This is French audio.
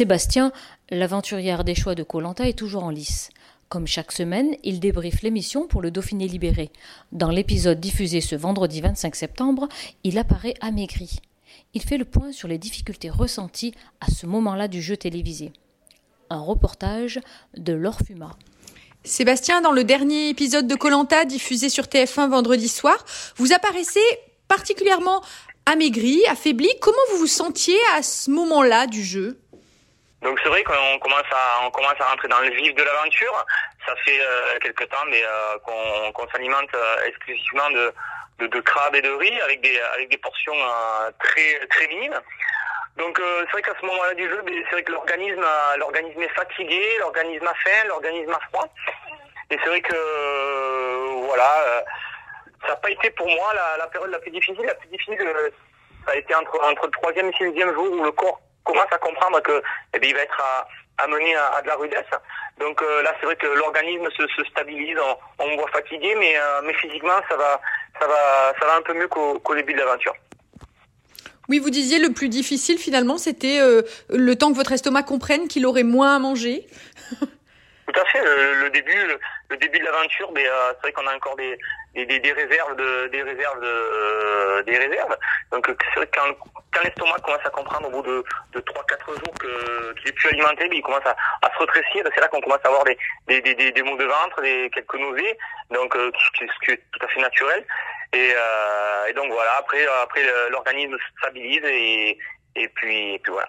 Sébastien, l'aventurière des choix de Colanta, est toujours en lice. Comme chaque semaine, il débriefe l'émission pour le Dauphiné libéré. Dans l'épisode diffusé ce vendredi 25 septembre, il apparaît amaigri. Il fait le point sur les difficultés ressenties à ce moment-là du jeu télévisé. Un reportage de Laure Fuma. Sébastien, dans le dernier épisode de Colanta diffusé sur TF1 vendredi soir, vous apparaissez particulièrement amaigri, affaibli. Comment vous vous sentiez à ce moment-là du jeu? Donc c'est vrai qu'on commence à on commence à rentrer dans le vif de l'aventure. Ça fait euh, quelques temps mais euh, qu'on s'alimente euh, exclusivement de, de, de crabes et de riz avec des avec des portions euh, très très minimes. Donc euh, c'est vrai qu'à ce moment-là du jeu, c'est vrai que l'organisme l'organisme est fatigué, l'organisme a faim, l'organisme a froid. Et c'est vrai que voilà, ça n'a pas été pour moi la, la, période la plus difficile. La plus difficile, ça a été entre entre le troisième et sixième jour où le corps commence à comprendre que eh bien, il va être amené à, à, de la rudesse. Donc euh, là, c'est vrai que l'organisme se, se, stabilise, on, on me voit fatigué, mais, euh, mais physiquement, ça va, ça va, ça va un peu mieux qu'au qu début de l'aventure. Oui, vous disiez le plus difficile finalement, c'était euh, le temps que votre estomac comprenne qu'il aurait moins à manger. Tout à fait. Le, le début, le, le, début de l'aventure, mais euh, c'est vrai qu'on a encore des, des, des, des, réserves de, des réserves de, euh, des réserves. Donc c'est vrai que quand, quand l'estomac commence à comprendre au bout de, de 3-4 jours que qu'il est plus alimenté, il commence à, à se rétrécir. C'est là qu'on commence à avoir des, des, des, des maux de ventre, des quelques nausées, donc euh, ce qui est tout à fait naturel. Et, euh, et donc voilà. Après, après l'organisme se stabilise et, et puis, et puis voilà.